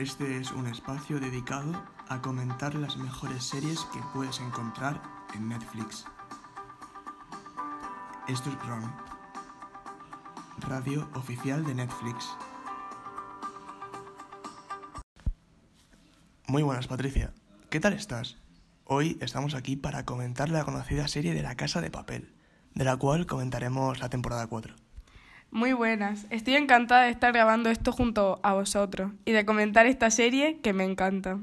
Este es un espacio dedicado a comentar las mejores series que puedes encontrar en Netflix. Esto es RON, radio oficial de Netflix. Muy buenas, Patricia. ¿Qué tal estás? Hoy estamos aquí para comentar la conocida serie de La Casa de Papel, de la cual comentaremos la temporada 4. Muy buenas, estoy encantada de estar grabando esto junto a vosotros y de comentar esta serie que me encanta.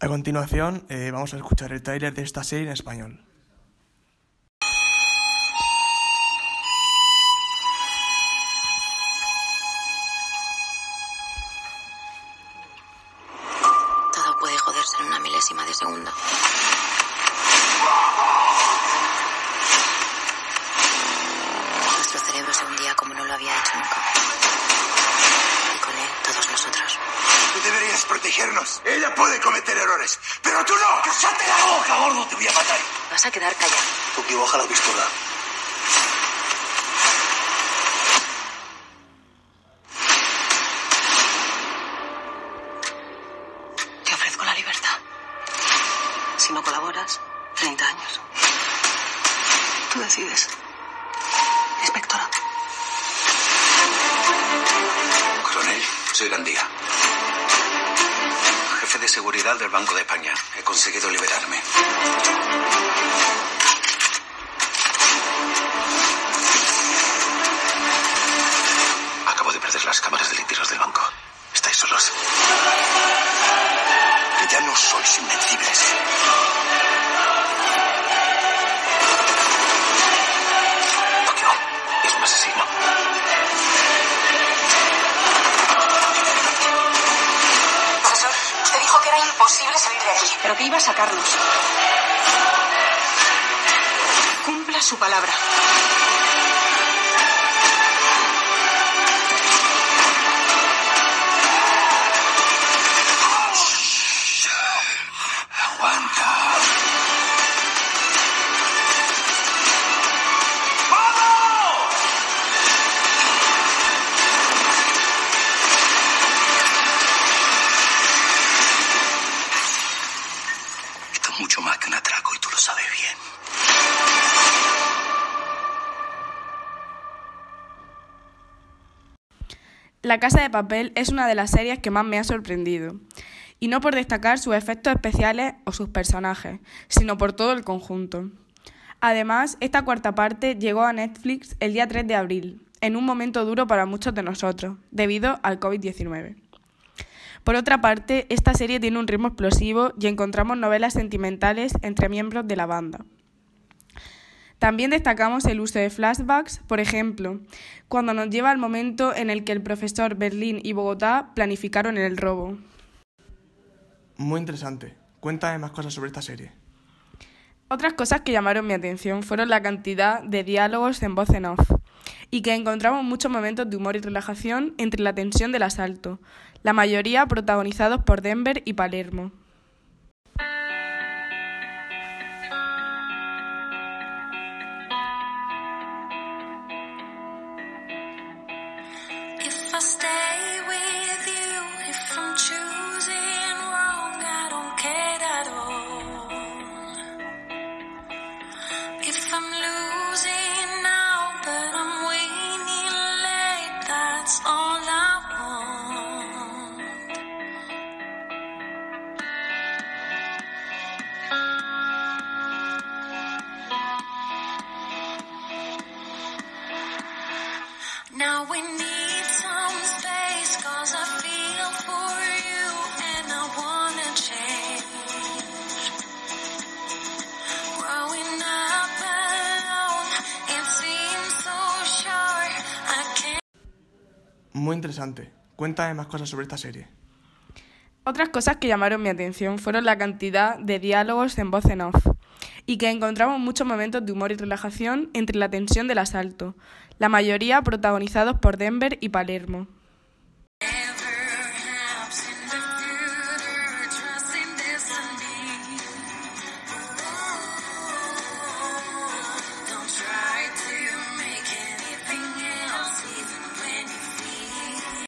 A continuación eh, vamos a escuchar el tráiler de esta serie en español. Todo puede joderse en una milésima de segundo. Como no lo había hecho nunca. Y con él, todos nosotros. Tú deberías protegernos. Ella puede cometer errores, pero tú no. ¡Cállate la boca, gordo! Te voy a matar. Vas a quedar callado. Tuki, baja la pistola. Te ofrezco la libertad. Si no colaboras, 30 años. Tú decides. Soy Gandía. Jefe de seguridad del Banco de España. He conseguido liberarme. Acabo de perder las cámaras de limpios del banco. Estáis solos. Ya no sois invencibles. Pero que iba a sacarnos. Cumpla su palabra. La Casa de Papel es una de las series que más me ha sorprendido. Y no por destacar sus efectos especiales o sus personajes, sino por todo el conjunto. Además, esta cuarta parte llegó a Netflix el día 3 de abril, en un momento duro para muchos de nosotros, debido al COVID-19. Por otra parte, esta serie tiene un ritmo explosivo y encontramos novelas sentimentales entre miembros de la banda. También destacamos el uso de flashbacks, por ejemplo, cuando nos lleva al momento en el que el profesor Berlín y Bogotá planificaron el robo. Muy interesante. Cuéntame más cosas sobre esta serie. Otras cosas que llamaron mi atención fueron la cantidad de diálogos en voz en off y que encontramos muchos momentos de humor y relajación entre la tensión del asalto, la mayoría protagonizados por Denver y Palermo. Muy interesante. Cuéntame más cosas sobre esta serie. Otras cosas que llamaron mi atención fueron la cantidad de diálogos en voz en off y que encontramos muchos momentos de humor y relajación entre la tensión del asalto, la mayoría protagonizados por Denver y Palermo.